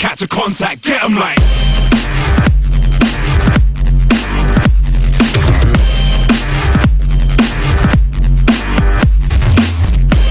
catch a contact, get 'em like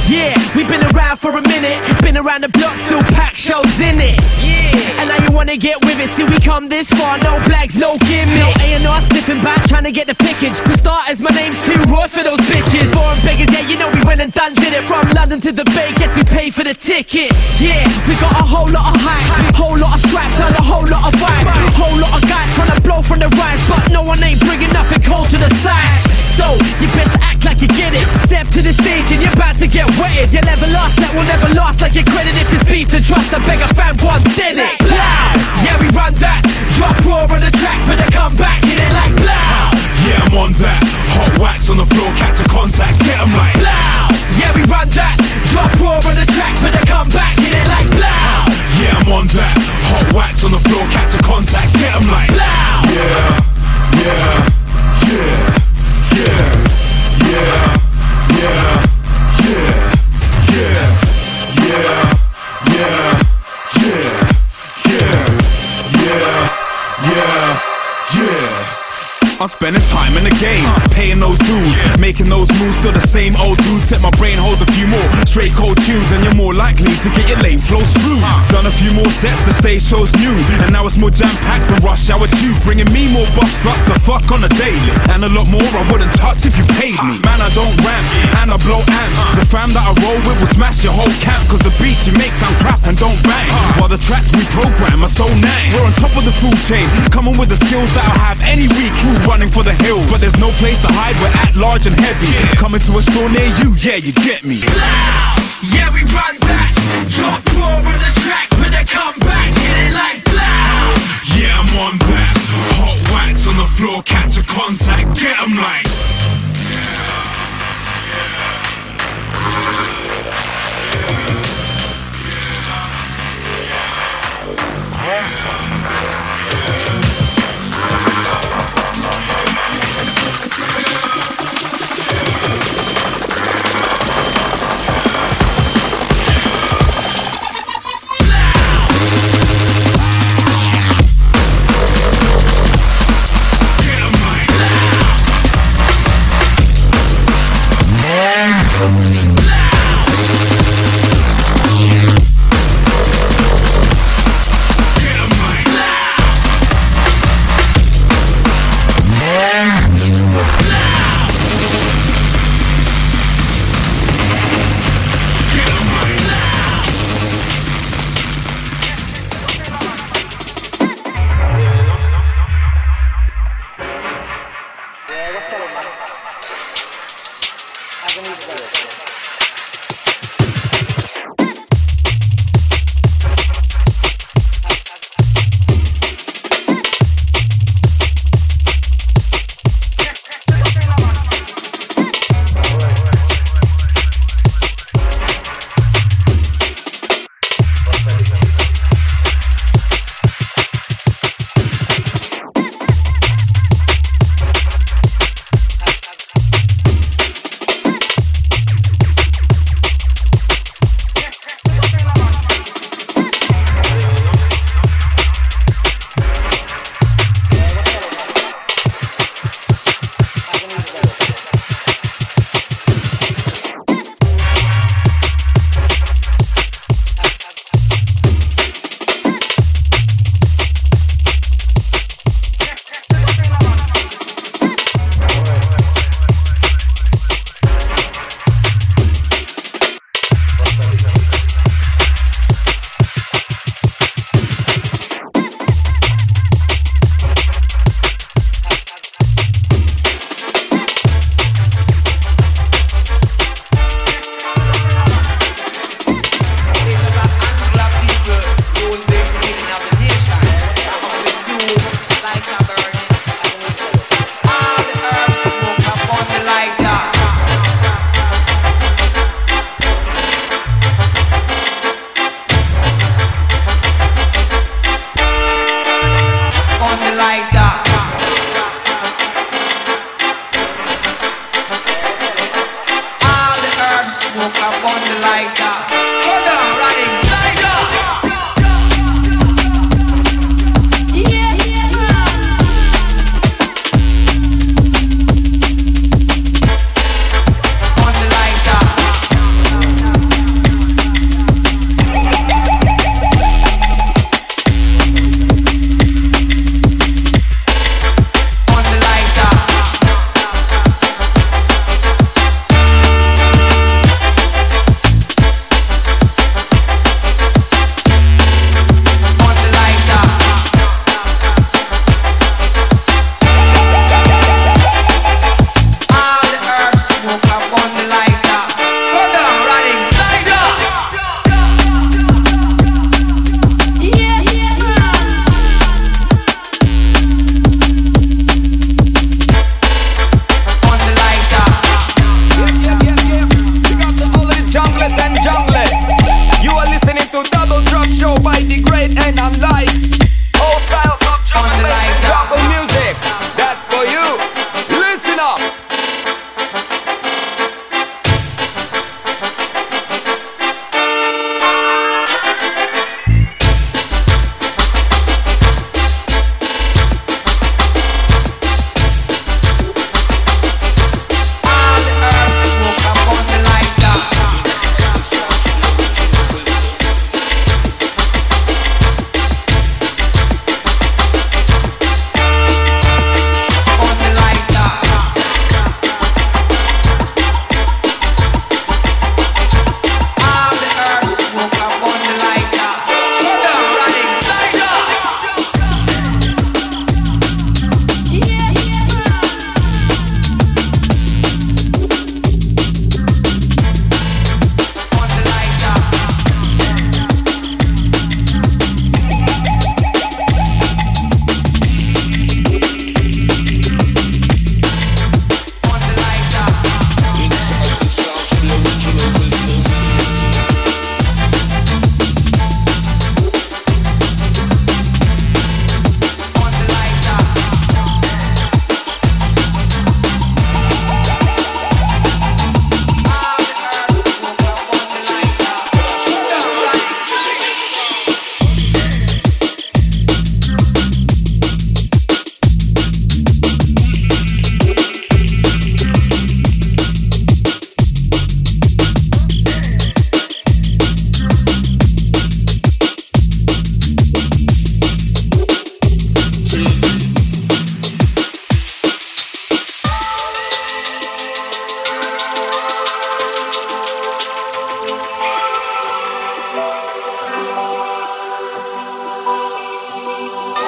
Yeah, we've been around for a minute. Been around the block, still pack shows in it. Yeah, and now you wanna get with it. See, we come this far, no blags, no gimmick. No A&R slipping back, trying to get the pickage. For starters, my name's too raw for those bitches. Foreign beggars, yeah, you know we went and done did it. From London to the Bay, guess we paid for the ticket. Yeah, we got a whole lot of hype, whole lot of straps, and a whole lot of vibe. Whole lot of guys trying to blow from the rise, but no one ain't bringing nothing cold to the side. So, you better act like you get it. Step to the stage and you're about to get wetted. You'll never last, that will never last like your credit. If it's beef to trust, I beg a fan one did it. Blow! Yeah, we run that. Drop raw on the track for the comeback. Hit it like blow! Yeah, I'm on that. Hot wax on the floor, catch a contact, get 'em like Blow! Yeah, we run that. Drop raw on the track for the comeback. Hit it like blow! Yeah, I'm on that. Hot wax on the floor, catch a contact, get 'em like Blow! Yeah, yeah, yeah, yeah, yeah, I'm spending time in the game, paying those dues, making those moves. Still the same old dude. Set my brain holds a few more straight cold tunes, and you're more likely to get your lane flows through. Done a few more sets, the stage show's new, and now it's more jam packed than rush hour two, bringing me more buff sluts to fuck on a daily, and a lot more I wouldn't touch if you paid me. Man, I don't rap, and I blow amps. The fam that I roll with will smash your whole camp, cause the beats you make sound crap and don't bang. While the tracks we program are so nang. We're on top of the food chain, coming with the skills that I'll have any crew running for the hills. But there's no place to hide, we're at large and heavy. Coming to a store near you, yeah, you get me. Yeah, we run that. Drop raw on the track for the comeback. Hit it like blow! Yeah, I'm on that. Hot wax on the floor, catch a contact, get 'em like. Get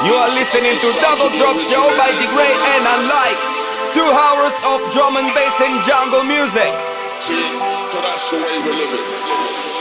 are listening to Double Drop Show by the great and unlike. Two hours of drum and bass and jungle music. See, so that's the way we live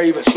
bravest.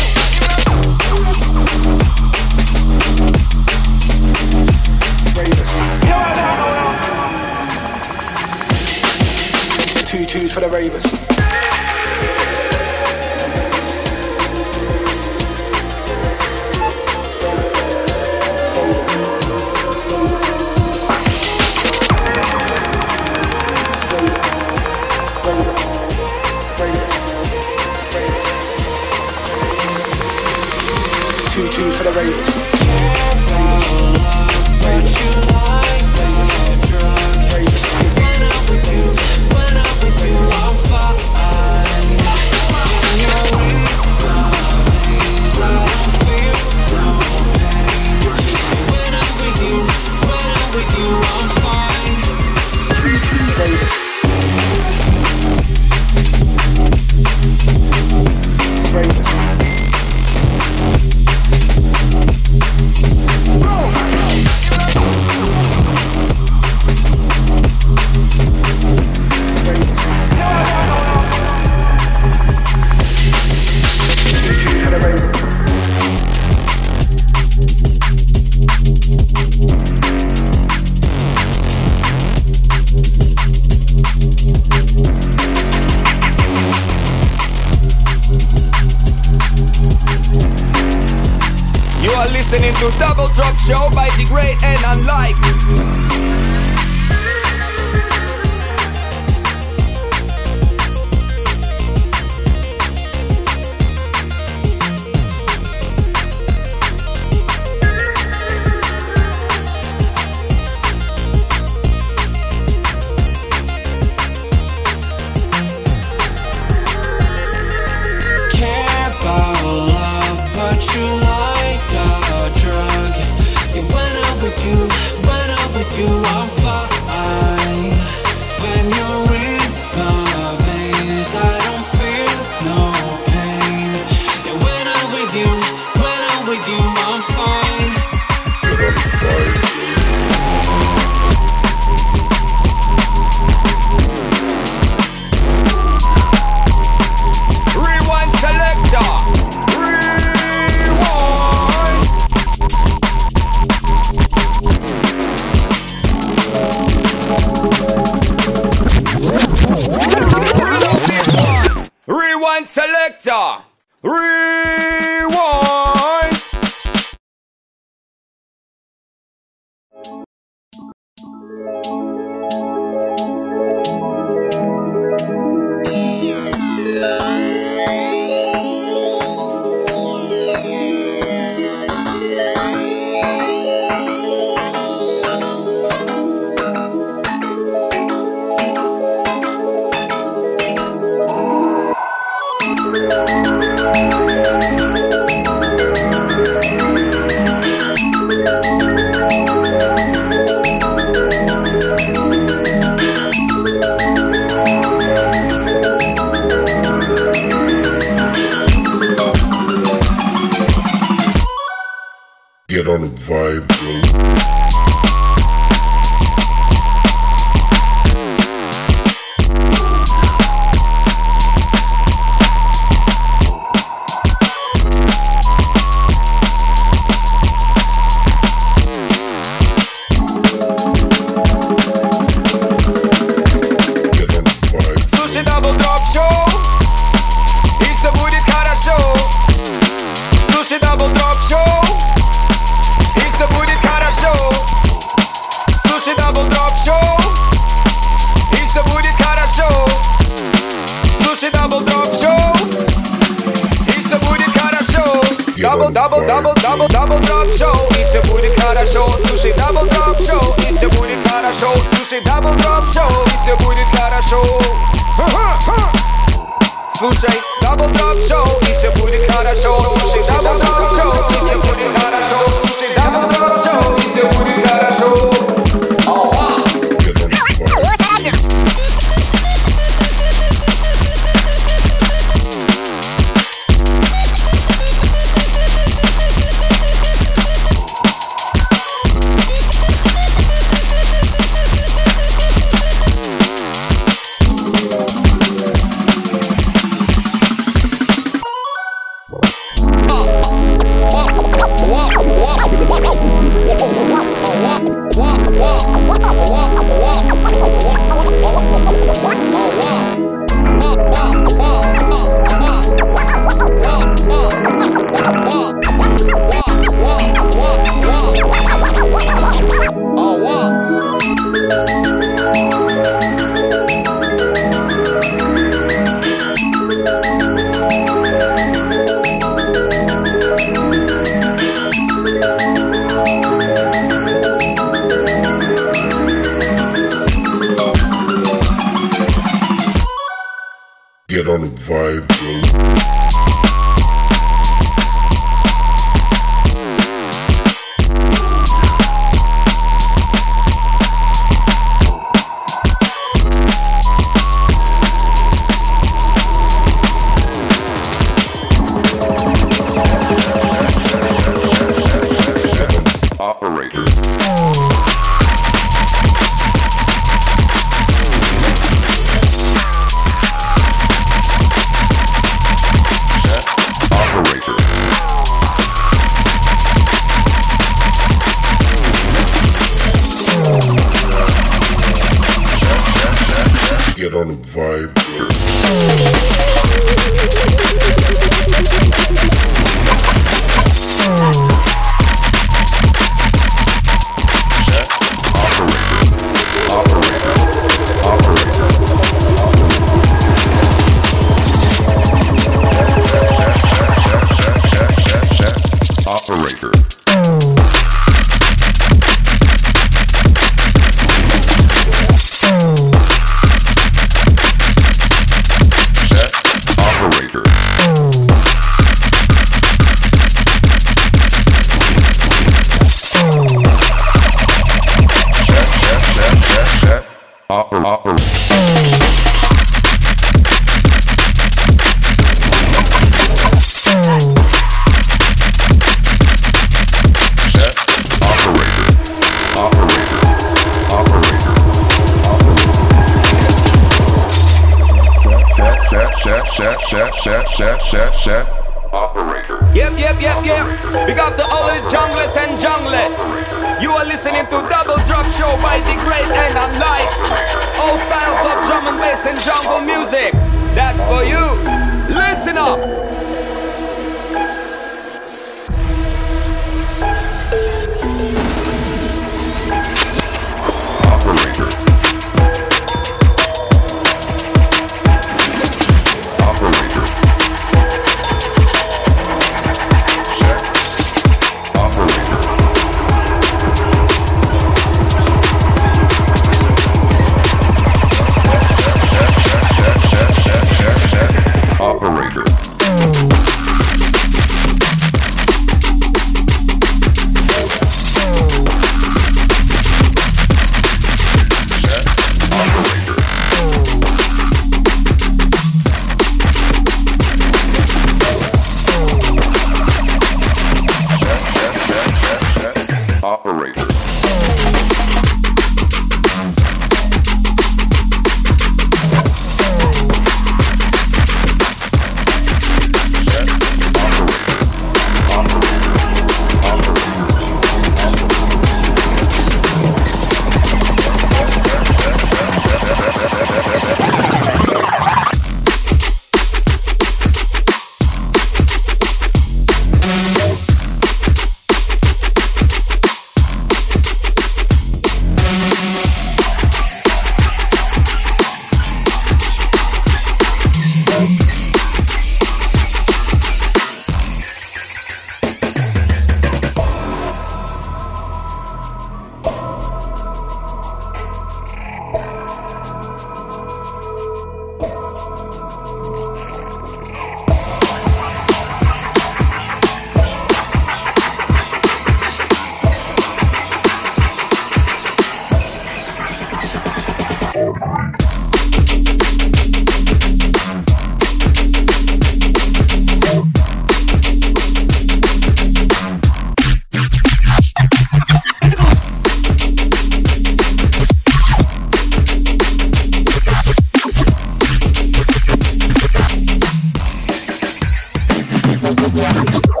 yeah.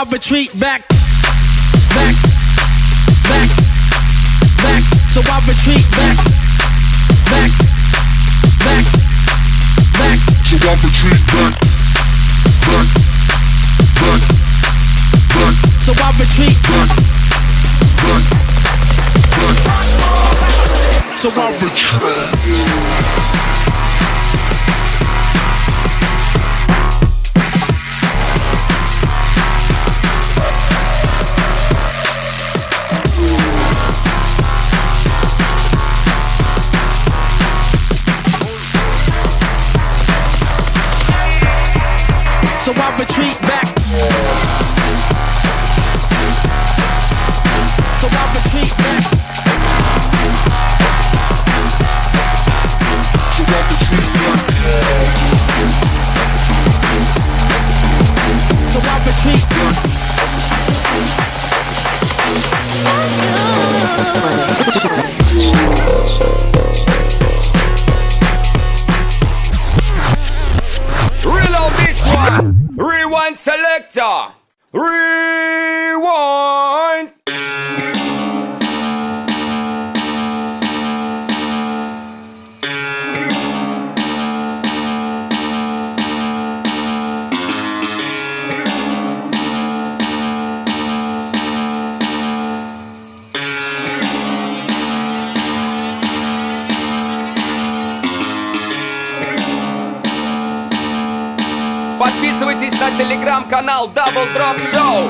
I retreat back, back, back, back. So I retreat back, back, back, back. So I retreat back, back, back, back. So I retreat back, back, back. So I retreat. Подписывайтесь на телеграм-канал Double Drop Show.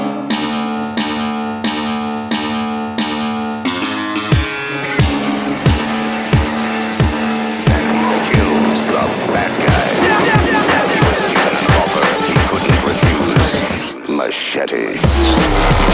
Machete.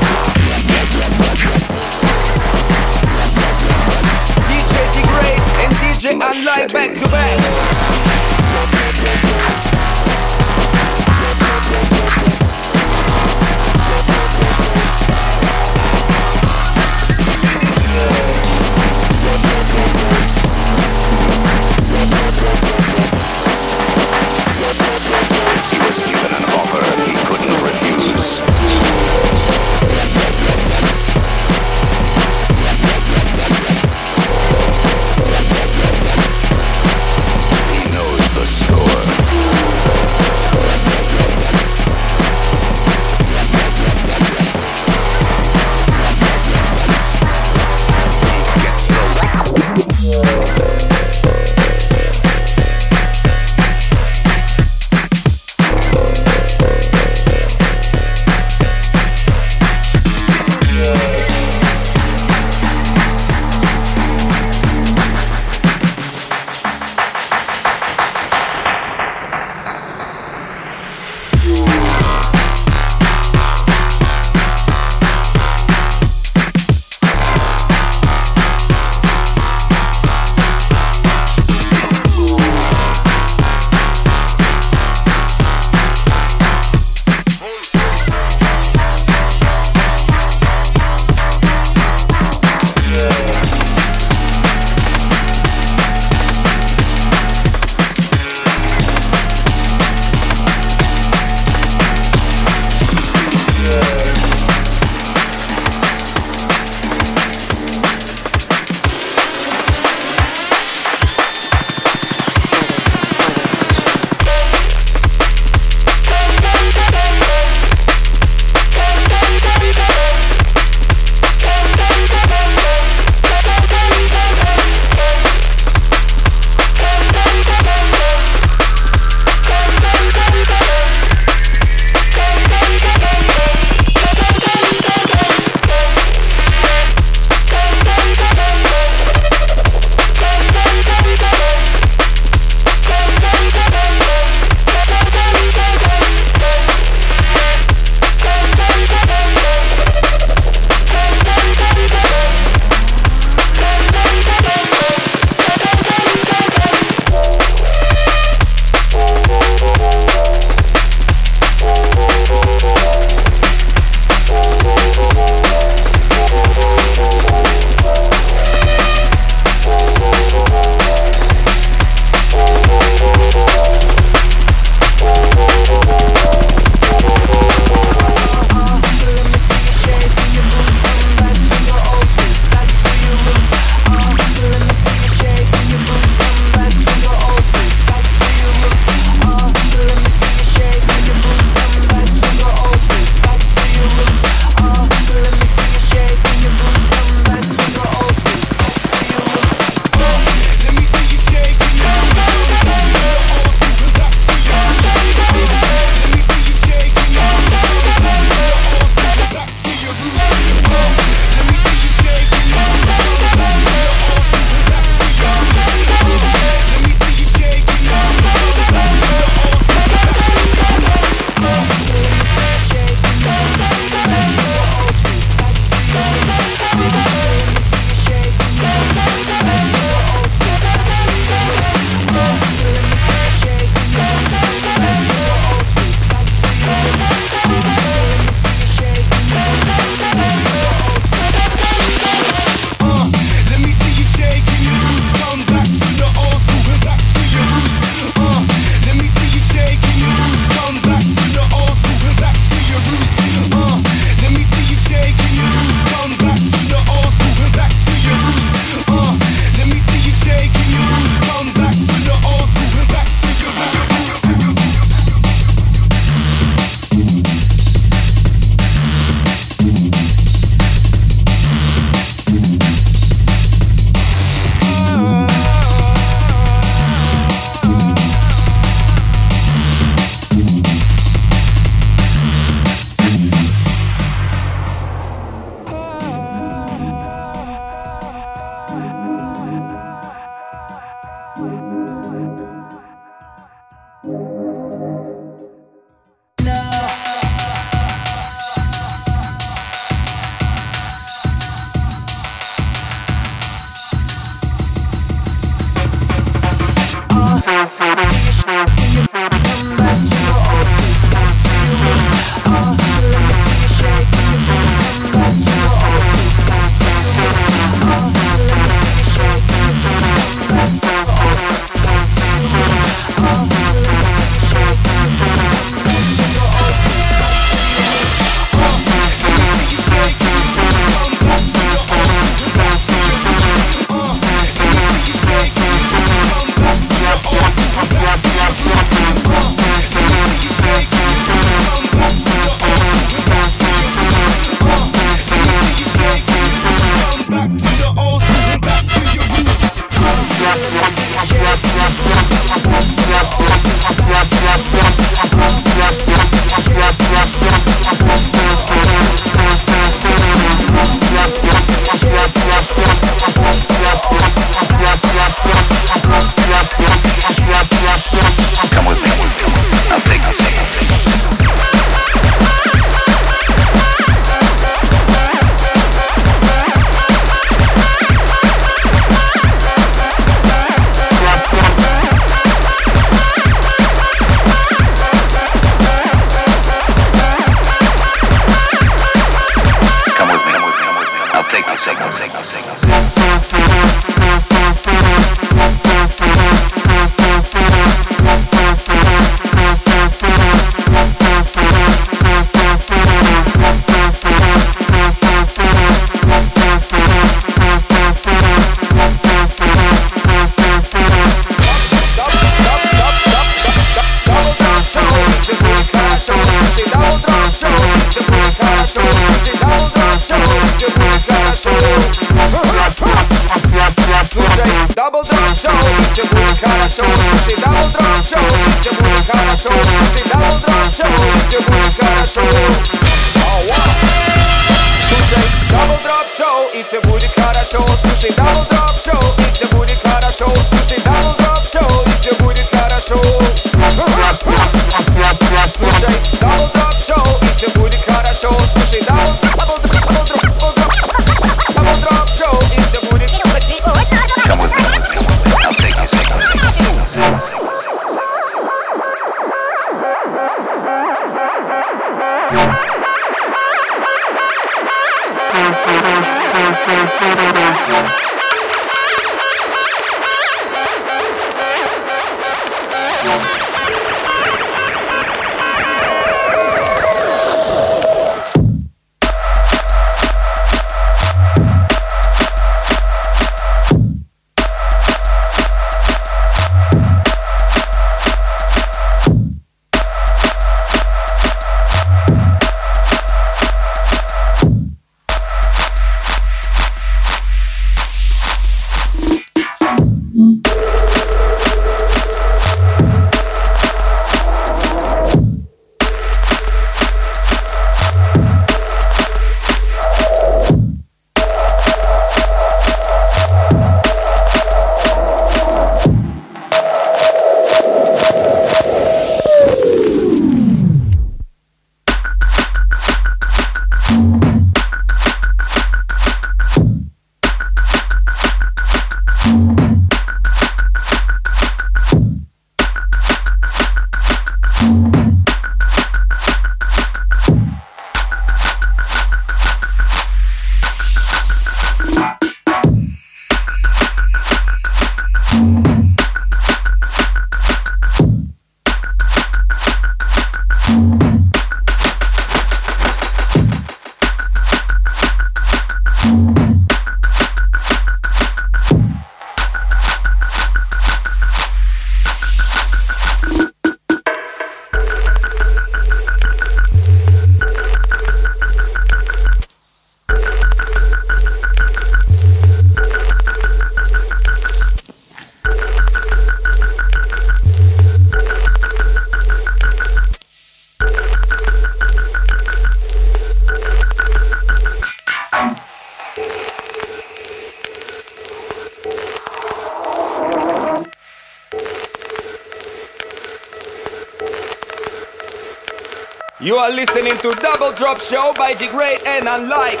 are listening to Double Drop Show by The Great and Unlike.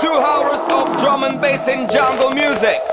two hours of drum and bass and jungle music.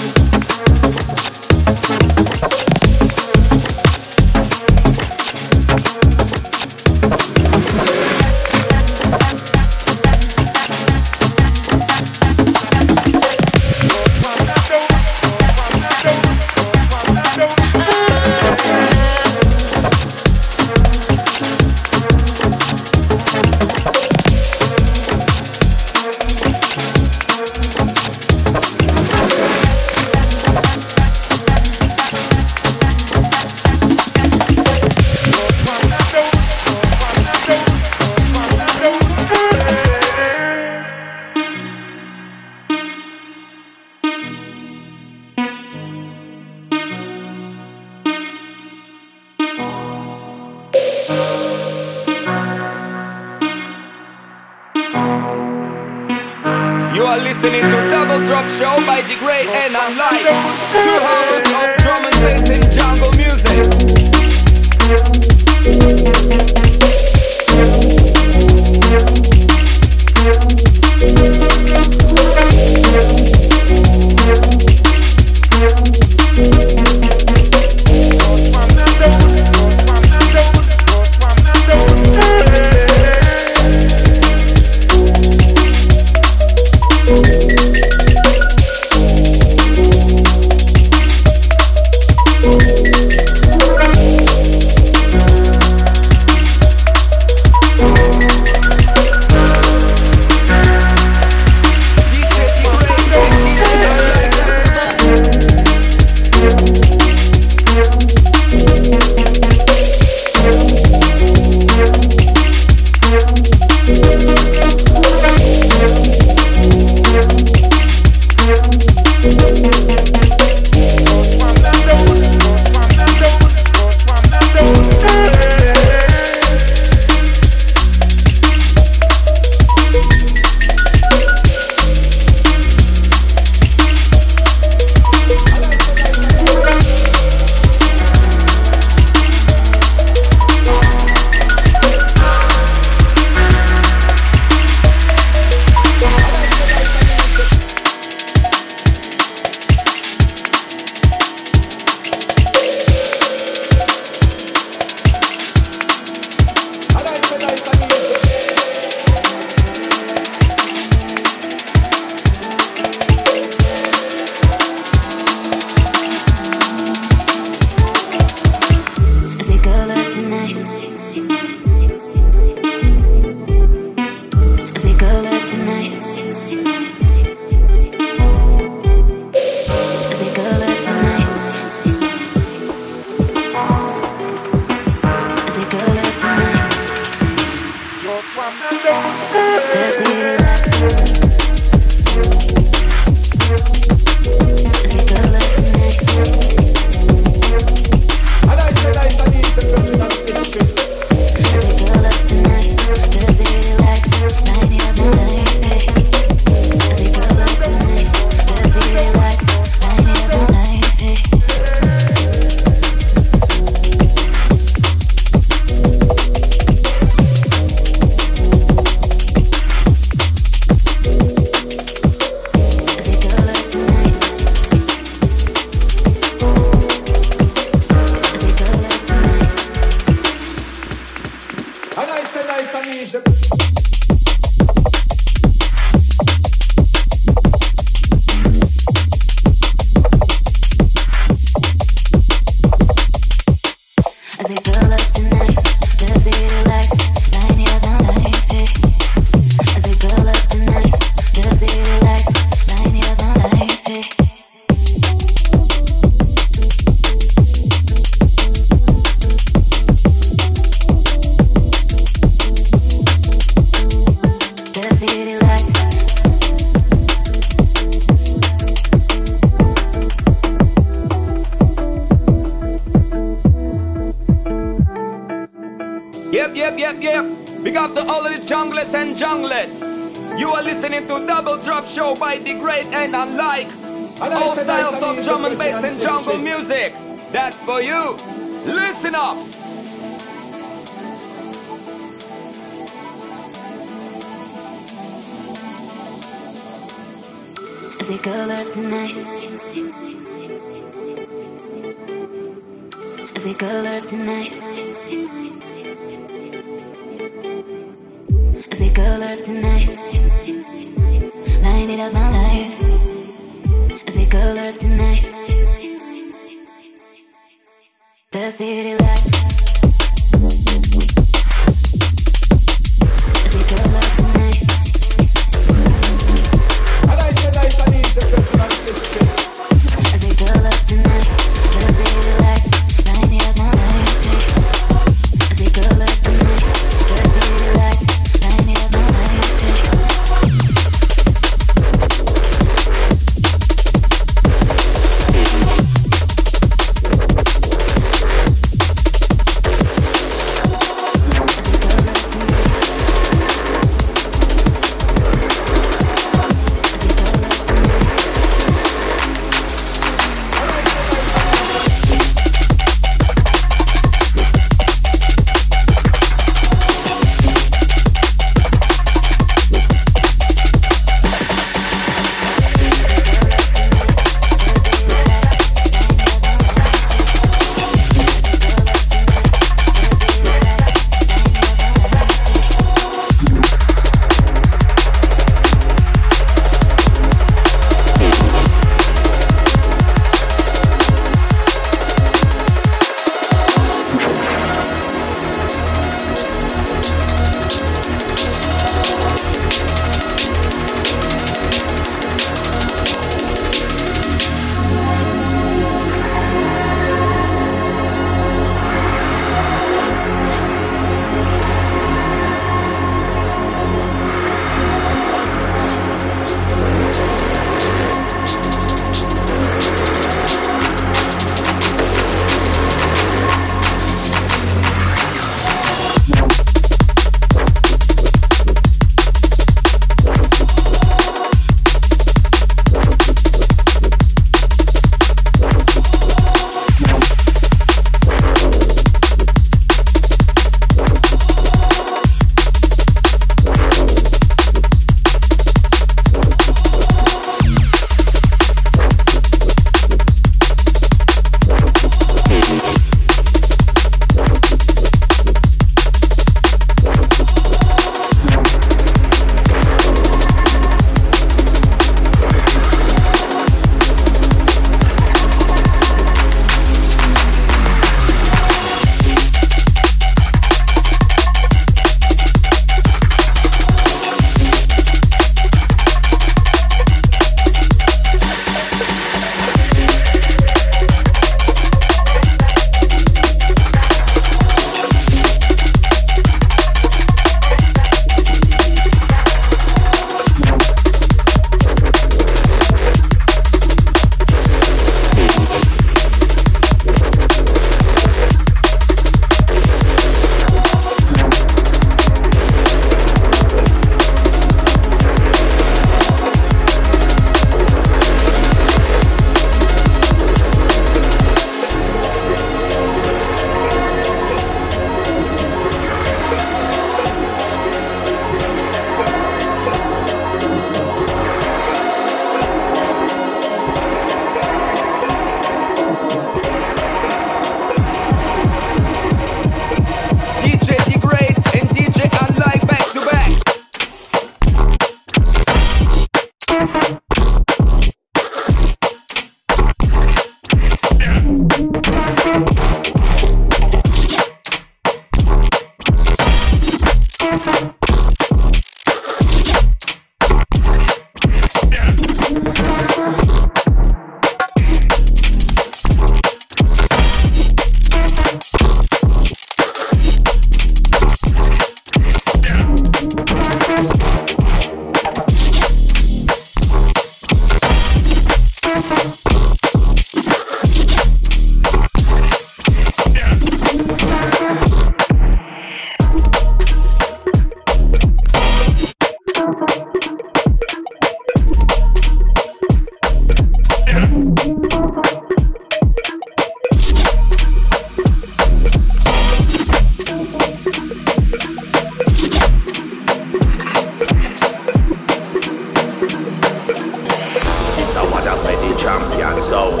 sound.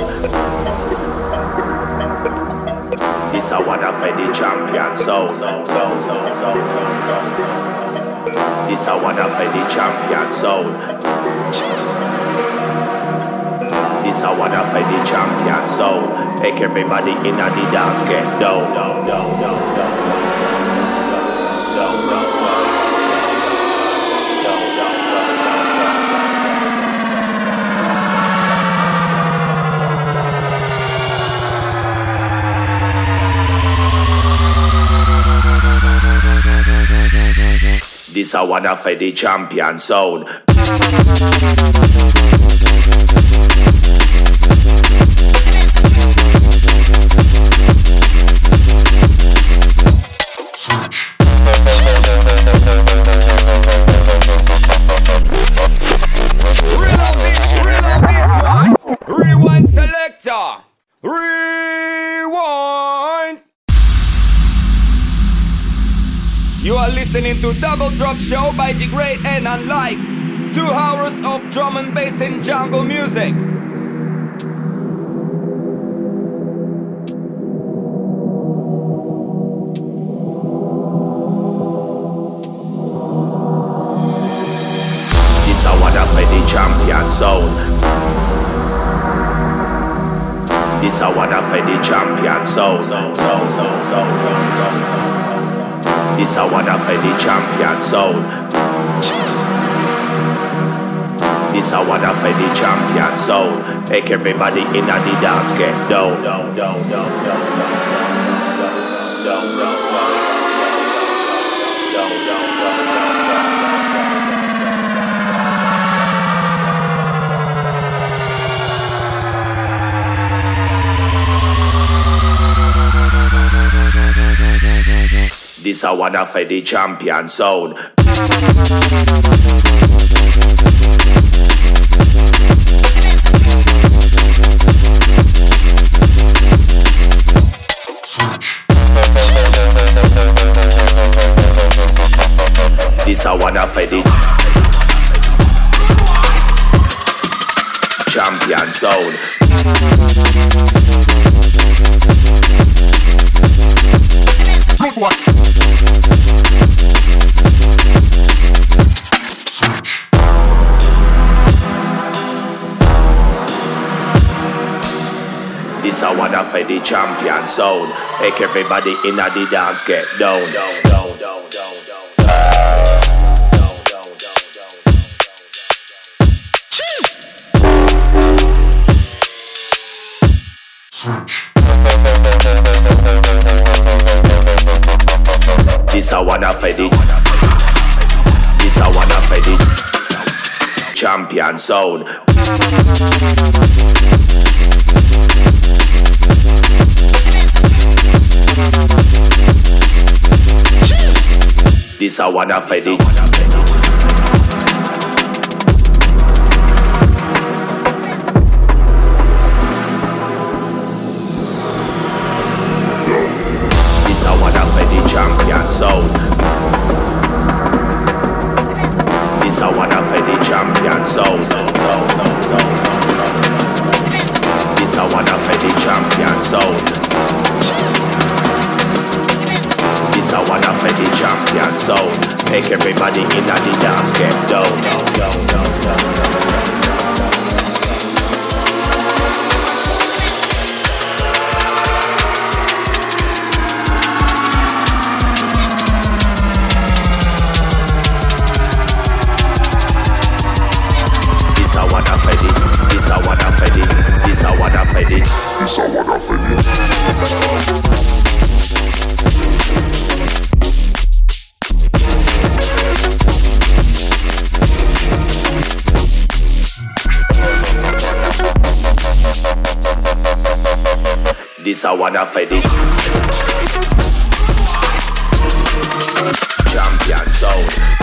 This a one of the champion sound. This a one of the champion sound. This a one of the champion zone. Take everybody in the dance get down, down, down, down, down, down, down, down, down. This I wanna for the champion sound. Rewind selector. Re. You are listening to Double Drop Show by The Great and Unlike. Two hours of drum and bass and jungle music. This is what I play the champion sound. This is what I play the champion sound. sound, sound, sound, sound, sound, sound, sound. This a one of the champion sound. This a one of the champion sound. Make everybody in the dance get down, down, down, down, down, down, down, down, down. This a one of the champion sound. This a one of the champion sound. A one of the champion sound. Make everybody in the dance get down, down, down, down, down. This a one of the This a one of the champion sound. This I wanna fight it. I wanna fight it. Champion sound.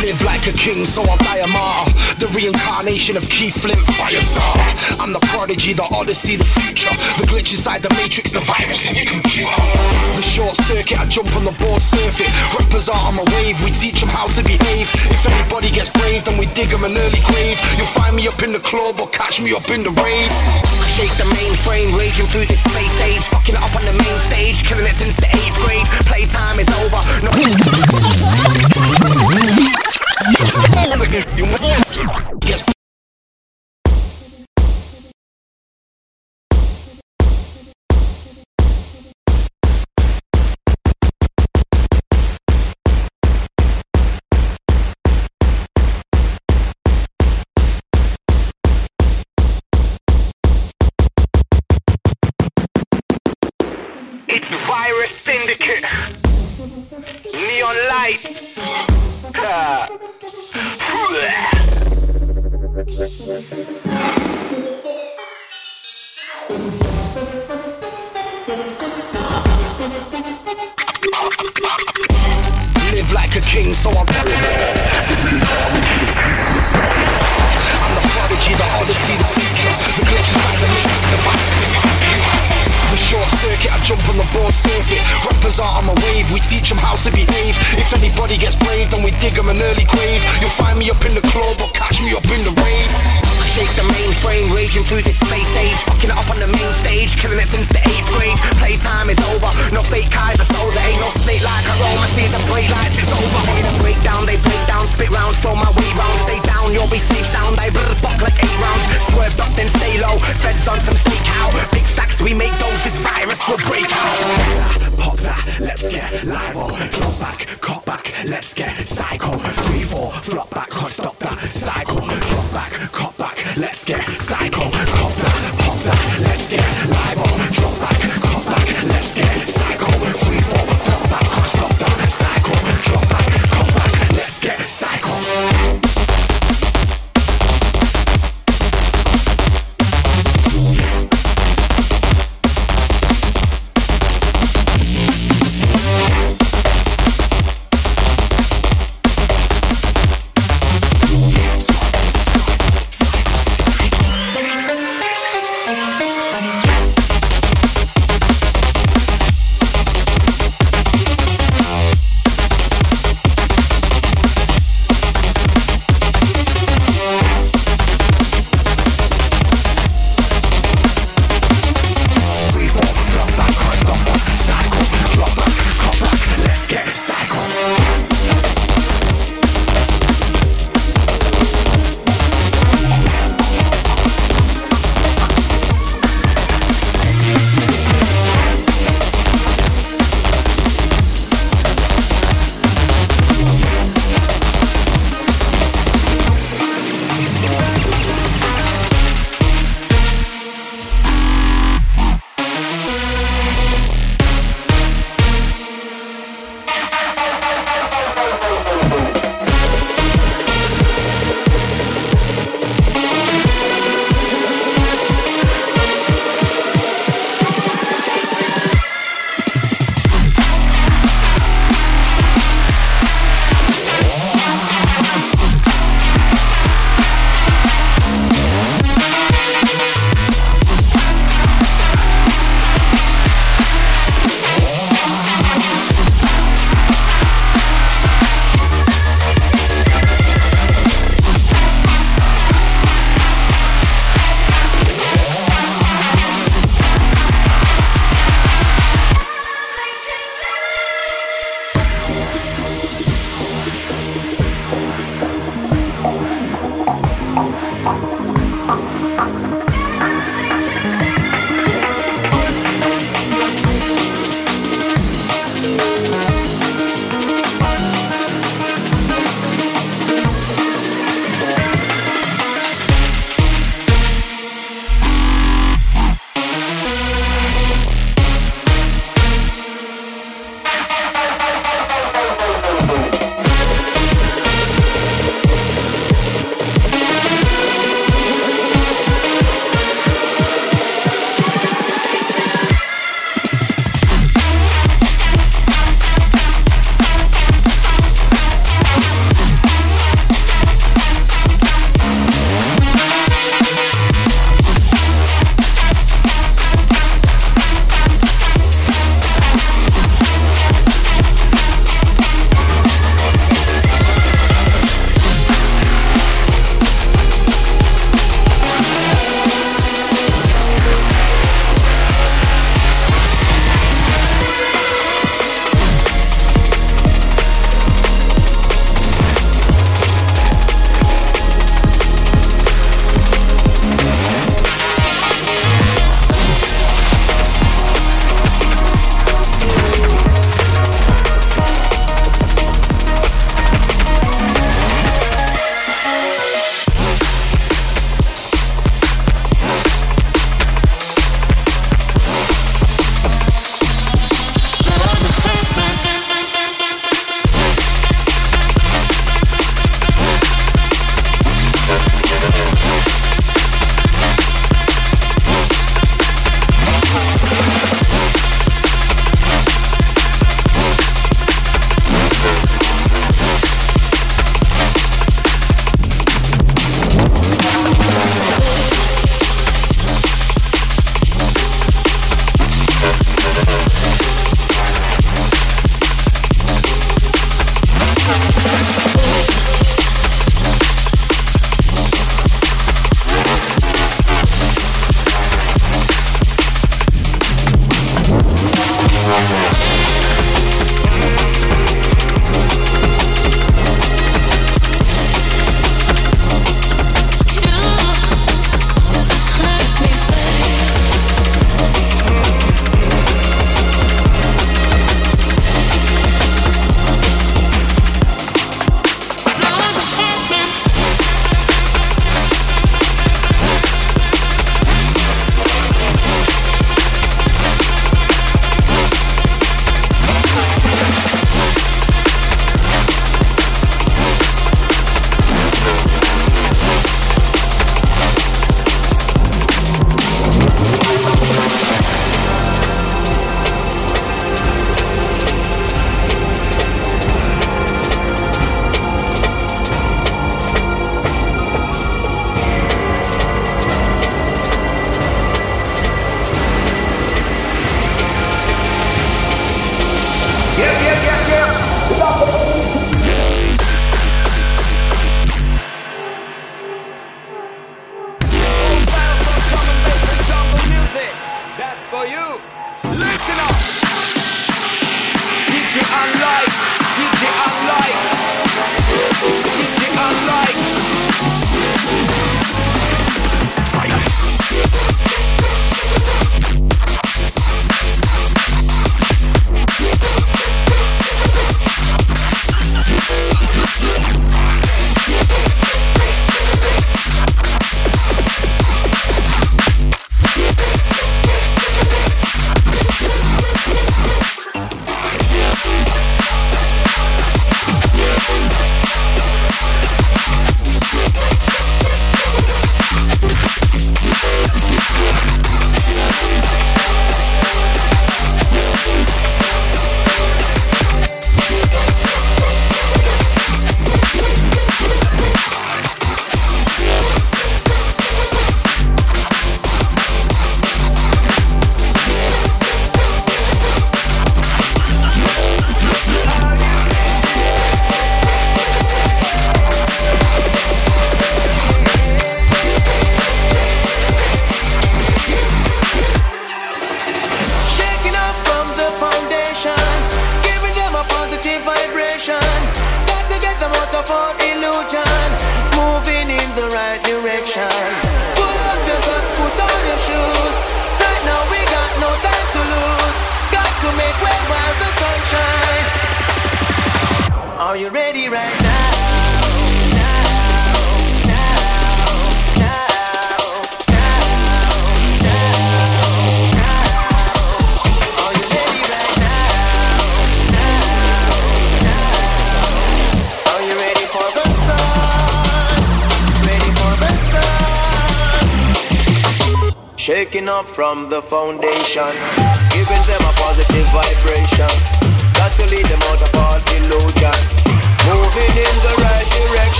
live like a king, so I'll die a martyr. The reincarnation of Keith Flint, Firestar. I'm the prodigy, the odyssey, the future. The glitch inside the matrix, the virus in your computer. The short circuit, I jump on the board, surf it. Rappers are on my wave, we teach them how to behave. If anybody gets brave, then we dig them an early grave. You'll find me up in the club or catch me up in the rave. Shake the mainframe, raging through this space age. Fucking it up on the main stage, killing it since the eighth grade. Playtime is over. No it's Virus Syndicate. Neon lights. Live like a king, so I'm. I'm the prodigy, the odyssey, the future, the glitch, the the short circuit, I jump on the board, surf it. Rappers are on my wave, we teach them how to behave. If anybody gets brave, then we dig them an early grave. You'll find me up in the club or catch me up in the rave. Shake the mainframe, raging through this space age. Fucking it up on the main stage, killing it since the eighth grade. Playtime is over, no fake eyes, I There ain't no snake like a Rome. I see the bright lights, it's over. In a breakdown, they break down, spit rounds, throw my way round. Stay down, you'll be safe sound. I brr, fuck like eight rounds. Swerve up, then stay low. Feds on some steak out. Big we make those, this virus will break out. Pop that, let's get live or drop back, cop back, let's get psycho. Three, four, flop back, can't stop that cycle. Drop back, cop back, let's get psycho. Cop that, pop that, let's get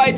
Drop